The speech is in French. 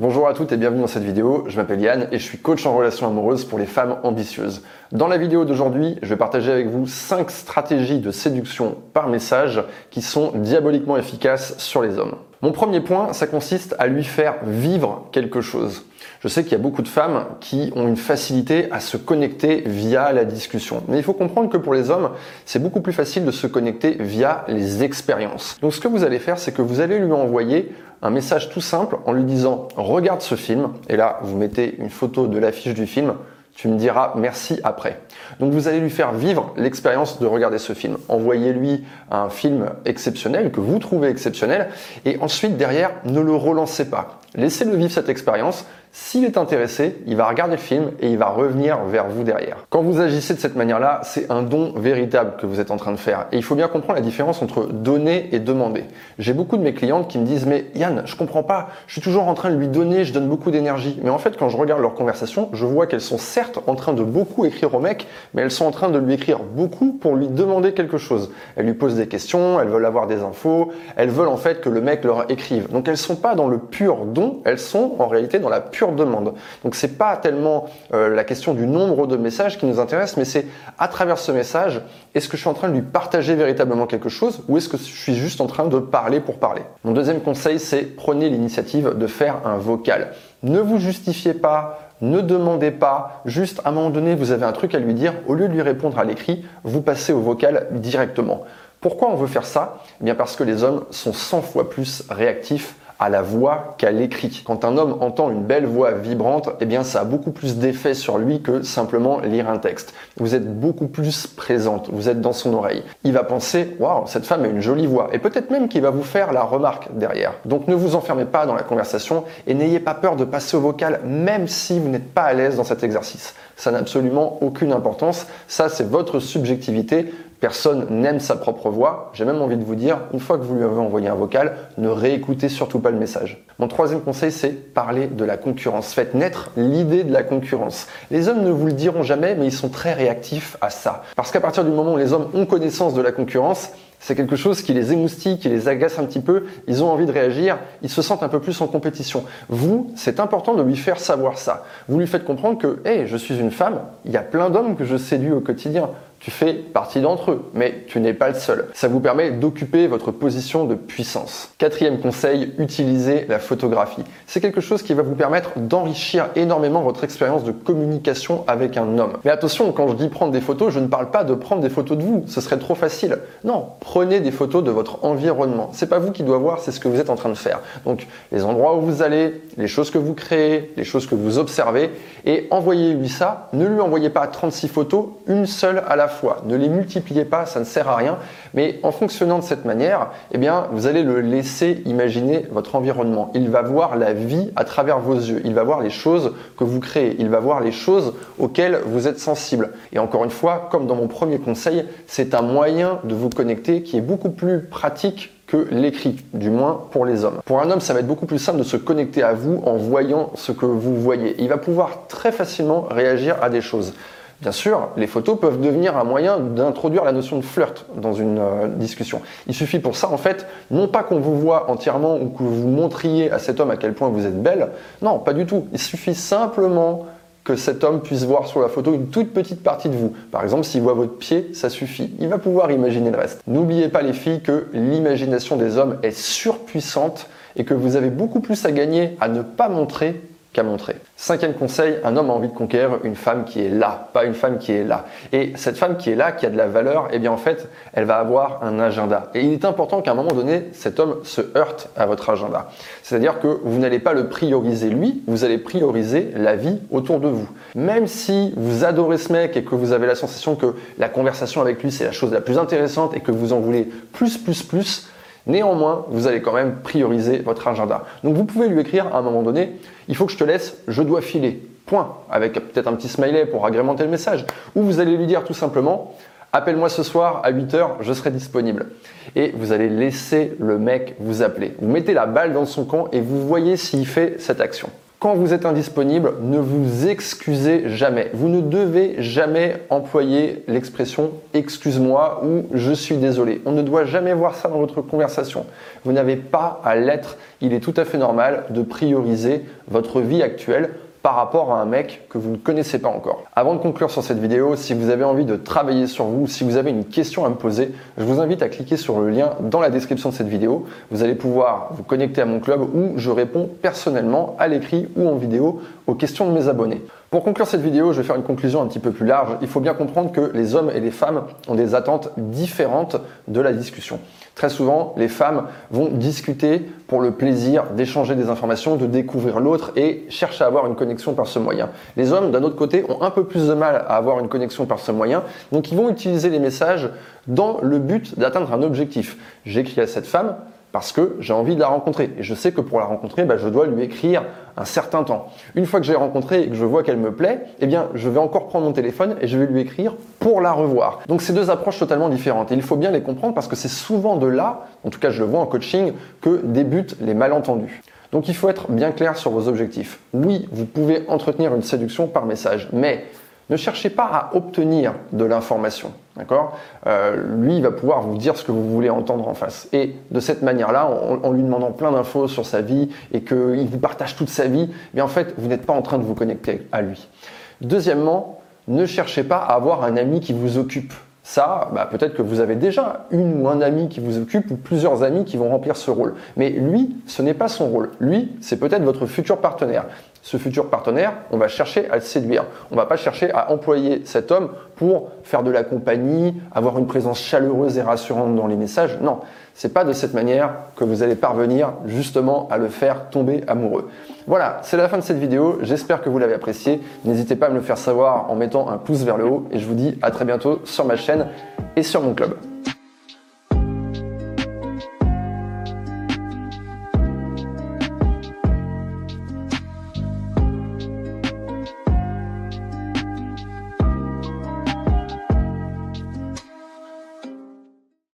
Bonjour à toutes et bienvenue dans cette vidéo. Je m'appelle Yann et je suis coach en relations amoureuses pour les femmes ambitieuses. Dans la vidéo d'aujourd'hui, je vais partager avec vous 5 stratégies de séduction par message qui sont diaboliquement efficaces sur les hommes. Mon premier point, ça consiste à lui faire vivre quelque chose. Je sais qu'il y a beaucoup de femmes qui ont une facilité à se connecter via la discussion. Mais il faut comprendre que pour les hommes, c'est beaucoup plus facile de se connecter via les expériences. Donc ce que vous allez faire, c'est que vous allez lui envoyer un message tout simple en lui disant regarde ce film. Et là, vous mettez une photo de l'affiche du film. Tu me diras merci après. Donc vous allez lui faire vivre l'expérience de regarder ce film. Envoyez-lui un film exceptionnel que vous trouvez exceptionnel et ensuite derrière ne le relancez pas. Laissez-le vivre cette expérience. S'il est intéressé, il va regarder le film et il va revenir vers vous derrière. Quand vous agissez de cette manière-là, c'est un don véritable que vous êtes en train de faire. Et il faut bien comprendre la différence entre donner et demander. J'ai beaucoup de mes clientes qui me disent mais Yann, je comprends pas, je suis toujours en train de lui donner, je donne beaucoup d'énergie. Mais en fait, quand je regarde leur conversation, je vois qu'elles sont certes en train de beaucoup écrire au mec, mais elles sont en train de lui écrire beaucoup pour lui demander quelque chose. Elles lui posent des questions, elles veulent avoir des infos, elles veulent en fait que le mec leur écrive. Donc elles sont pas dans le pur don, elles sont en réalité dans la pure demande. Donc c'est pas tellement euh, la question du nombre de messages qui nous intéresse, mais c'est à travers ce message, est-ce que je suis en train de lui partager véritablement quelque chose ou est-ce que je suis juste en train de parler pour parler? Mon deuxième conseil, c'est prenez l'initiative de faire un vocal. Ne vous justifiez pas, ne demandez pas, juste à un moment donné, vous avez un truc à lui dire, au lieu de lui répondre à l'écrit, vous passez au vocal directement. Pourquoi on veut faire ça? Eh bien parce que les hommes sont 100 fois plus réactifs à la voix qu'à l'écrit. Quand un homme entend une belle voix vibrante, eh bien ça a beaucoup plus d'effet sur lui que simplement lire un texte. Vous êtes beaucoup plus présente, vous êtes dans son oreille. Il va penser waouh, cette femme a une jolie voix et peut-être même qu'il va vous faire la remarque derrière. Donc ne vous enfermez pas dans la conversation et n'ayez pas peur de passer au vocal même si vous n'êtes pas à l'aise dans cet exercice. Ça n'a absolument aucune importance, ça c'est votre subjectivité. Personne n'aime sa propre voix. J'ai même envie de vous dire, une fois que vous lui avez envoyé un vocal, ne réécoutez surtout pas le message. Mon troisième conseil, c'est parler de la concurrence. Faites naître l'idée de la concurrence. Les hommes ne vous le diront jamais, mais ils sont très réactifs à ça. Parce qu'à partir du moment où les hommes ont connaissance de la concurrence, c'est quelque chose qui les émoustille, qui les agace un petit peu, ils ont envie de réagir, ils se sentent un peu plus en compétition. Vous, c'est important de lui faire savoir ça. Vous lui faites comprendre que, hé, je suis une femme, il y a plein d'hommes que je séduis au quotidien. Tu fais partie d'entre eux, mais tu n'es pas le seul. Ça vous permet d'occuper votre position de puissance. Quatrième conseil, utilisez la photographie. C'est quelque chose qui va vous permettre d'enrichir énormément votre expérience de communication avec un homme. Mais attention, quand je dis prendre des photos, je ne parle pas de prendre des photos de vous, ce serait trop facile. Non, prenez des photos de votre environnement. C'est pas vous qui doit voir, c'est ce que vous êtes en train de faire. Donc, les endroits où vous allez, les choses que vous créez, les choses que vous observez, et envoyez-lui ça. Ne lui envoyez pas 36 photos, une seule à la fois. Ne les multipliez pas, ça ne sert à rien. Mais en fonctionnant de cette manière, eh bien, vous allez le laisser imaginer votre environnement. Il va voir la vie à travers vos yeux. Il va voir les choses que vous créez. Il va voir les choses auxquelles vous êtes sensible. Et encore une fois, comme dans mon premier conseil, c'est un moyen de vous connecter qui est beaucoup plus pratique que l'écrit, du moins pour les hommes. Pour un homme, ça va être beaucoup plus simple de se connecter à vous en voyant ce que vous voyez. Il va pouvoir très facilement réagir à des choses. Bien sûr, les photos peuvent devenir un moyen d'introduire la notion de flirt dans une euh, discussion. Il suffit pour ça, en fait, non pas qu'on vous voit entièrement ou que vous montriez à cet homme à quel point vous êtes belle, non, pas du tout. Il suffit simplement que cet homme puisse voir sur la photo une toute petite partie de vous. Par exemple, s'il voit votre pied, ça suffit. Il va pouvoir imaginer le reste. N'oubliez pas les filles que l'imagination des hommes est surpuissante et que vous avez beaucoup plus à gagner à ne pas montrer qu'à montrer. Cinquième conseil, un homme a envie de conquérir une femme qui est là, pas une femme qui est là. Et cette femme qui est là, qui a de la valeur, eh bien en fait, elle va avoir un agenda. Et il est important qu'à un moment donné, cet homme se heurte à votre agenda. C'est-à-dire que vous n'allez pas le prioriser lui, vous allez prioriser la vie autour de vous. Même si vous adorez ce mec et que vous avez la sensation que la conversation avec lui c'est la chose la plus intéressante et que vous en voulez plus, plus, plus, Néanmoins, vous allez quand même prioriser votre agenda. Donc vous pouvez lui écrire à un moment donné, il faut que je te laisse, je dois filer. Point. Avec peut-être un petit smiley pour agrémenter le message. Ou vous allez lui dire tout simplement, appelle-moi ce soir à 8h, je serai disponible. Et vous allez laisser le mec vous appeler. Vous mettez la balle dans son camp et vous voyez s'il fait cette action. Quand vous êtes indisponible, ne vous excusez jamais. Vous ne devez jamais employer l'expression excuse-moi ou je suis désolé. On ne doit jamais voir ça dans votre conversation. Vous n'avez pas à l'être. Il est tout à fait normal de prioriser votre vie actuelle par rapport à un mec que vous ne connaissez pas encore. Avant de conclure sur cette vidéo, si vous avez envie de travailler sur vous, si vous avez une question à me poser, je vous invite à cliquer sur le lien dans la description de cette vidéo. Vous allez pouvoir vous connecter à mon club où je réponds personnellement à l'écrit ou en vidéo aux questions de mes abonnés. Pour conclure cette vidéo, je vais faire une conclusion un petit peu plus large. Il faut bien comprendre que les hommes et les femmes ont des attentes différentes de la discussion. Très souvent, les femmes vont discuter pour le plaisir d'échanger des informations, de découvrir l'autre et cherchent à avoir une connexion par ce moyen. Les hommes, d'un autre côté, ont un peu plus de mal à avoir une connexion par ce moyen, donc ils vont utiliser les messages dans le but d'atteindre un objectif. J'écris à cette femme, parce que j'ai envie de la rencontrer. Et je sais que pour la rencontrer, bah, je dois lui écrire un certain temps. Une fois que j'ai rencontré et que je vois qu'elle me plaît, eh bien, je vais encore prendre mon téléphone et je vais lui écrire pour la revoir. Donc, c'est deux approches totalement différentes. Et il faut bien les comprendre parce que c'est souvent de là, en tout cas, je le vois en coaching, que débutent les malentendus. Donc, il faut être bien clair sur vos objectifs. Oui, vous pouvez entretenir une séduction par message, mais ne cherchez pas à obtenir de l'information. D'accord? Euh, Lui, il va pouvoir vous dire ce que vous voulez entendre en face. Et de cette manière-là, en, lui demandant plein d'infos sur sa vie et qu'il vous partage toute sa vie, mais en fait, vous n'êtes pas en train de vous connecter à lui. Deuxièmement, ne cherchez pas à avoir un ami qui vous occupe. Ça, bah, peut-être que vous avez déjà une ou un ami qui vous occupe ou plusieurs amis qui vont remplir ce rôle. Mais lui, ce n'est pas son rôle. Lui, c'est peut-être votre futur partenaire ce futur partenaire, on va chercher à le séduire. On va pas chercher à employer cet homme pour faire de la compagnie, avoir une présence chaleureuse et rassurante dans les messages. Non, c'est pas de cette manière que vous allez parvenir justement à le faire tomber amoureux. Voilà, c'est la fin de cette vidéo. J'espère que vous l'avez apprécié. N'hésitez pas à me le faire savoir en mettant un pouce vers le haut et je vous dis à très bientôt sur ma chaîne et sur mon club.